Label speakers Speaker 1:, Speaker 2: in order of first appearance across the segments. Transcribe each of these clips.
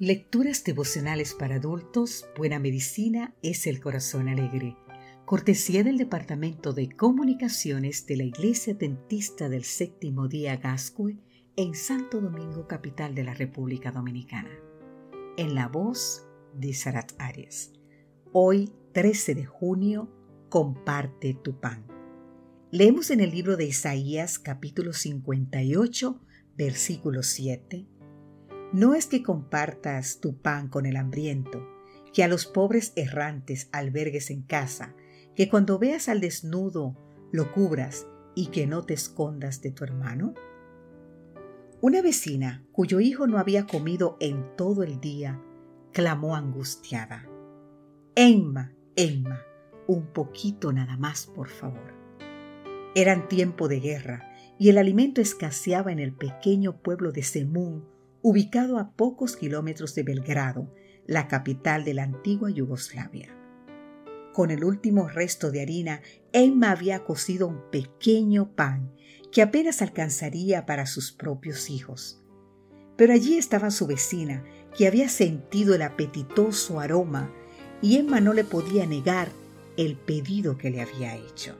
Speaker 1: Lecturas devocionales para adultos, Buena Medicina es el Corazón Alegre. Cortesía del Departamento de Comunicaciones de la Iglesia Dentista del Séptimo Día Gascue en Santo Domingo, capital de la República Dominicana. En la voz de Sarat Arias. Hoy, 13 de junio, comparte tu pan. Leemos en el libro de Isaías capítulo 58, versículo 7 no es que compartas tu pan con el hambriento, que a los pobres errantes albergues en casa, que cuando veas al desnudo lo cubras y que no te escondas de tu hermano. Una vecina, cuyo hijo no había comido en todo el día, clamó angustiada. Emma, Emma, un poquito nada más, por favor. Eran tiempo de guerra y el alimento escaseaba en el pequeño pueblo de Semún, ubicado a pocos kilómetros de Belgrado, la capital de la antigua Yugoslavia. Con el último resto de harina, Emma había cocido un pequeño pan que apenas alcanzaría para sus propios hijos. Pero allí estaba su vecina, que había sentido el apetitoso aroma, y Emma no le podía negar el pedido que le había hecho.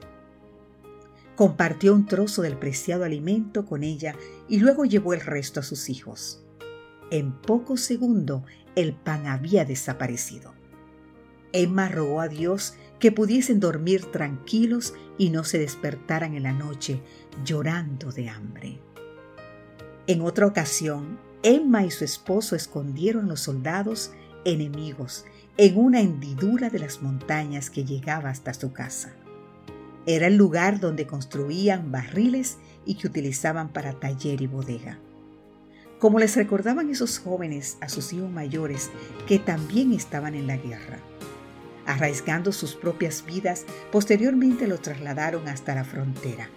Speaker 1: Compartió un trozo del preciado alimento con ella y luego llevó el resto a sus hijos. En pocos segundos el pan había desaparecido. Emma rogó a Dios que pudiesen dormir tranquilos y no se despertaran en la noche llorando de hambre. En otra ocasión, Emma y su esposo escondieron los soldados enemigos en una hendidura de las montañas que llegaba hasta su casa. Era el lugar donde construían barriles y que utilizaban para taller y bodega como les recordaban esos jóvenes a sus hijos mayores que también estaban en la guerra. Arraigando sus propias vidas, posteriormente lo trasladaron hasta la frontera,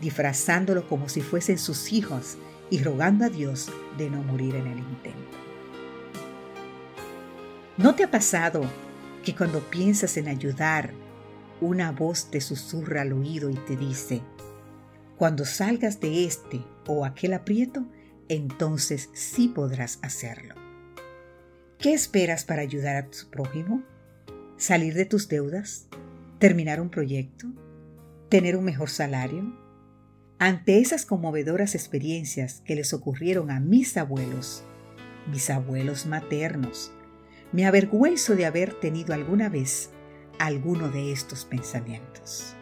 Speaker 1: disfrazándolo como si fuesen sus hijos y rogando a Dios de no morir en el intento. ¿No te ha pasado que cuando piensas en ayudar, una voz te susurra al oído y te dice, cuando salgas de este o aquel aprieto, entonces sí podrás hacerlo. ¿Qué esperas para ayudar a tu prójimo? ¿Salir de tus deudas? ¿Terminar un proyecto? ¿Tener un mejor salario? Ante esas conmovedoras experiencias que les ocurrieron a mis abuelos, mis abuelos maternos, me avergüenzo de haber tenido alguna vez alguno de estos pensamientos.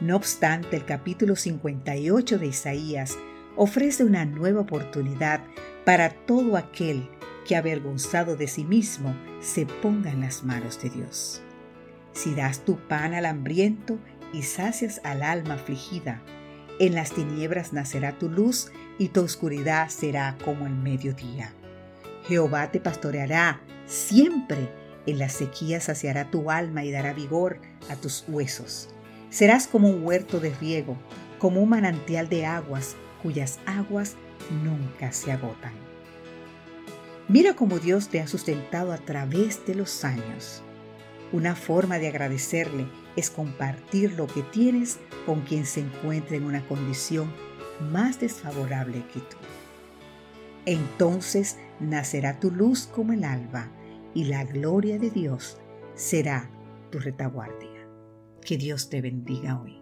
Speaker 1: No obstante, el capítulo 58 de Isaías ofrece una nueva oportunidad para todo aquel que avergonzado de sí mismo se ponga en las manos de Dios. Si das tu pan al hambriento y sacias al alma afligida, en las tinieblas nacerá tu luz y tu oscuridad será como el mediodía. Jehová te pastoreará siempre, en la sequía saciará tu alma y dará vigor a tus huesos. Serás como un huerto de riego, como un manantial de aguas cuyas aguas nunca se agotan. Mira cómo Dios te ha sustentado a través de los años. Una forma de agradecerle es compartir lo que tienes con quien se encuentra en una condición más desfavorable que tú. Entonces nacerá tu luz como el alba y la gloria de Dios será tu retaguardia. Que Dios te bendiga hoy.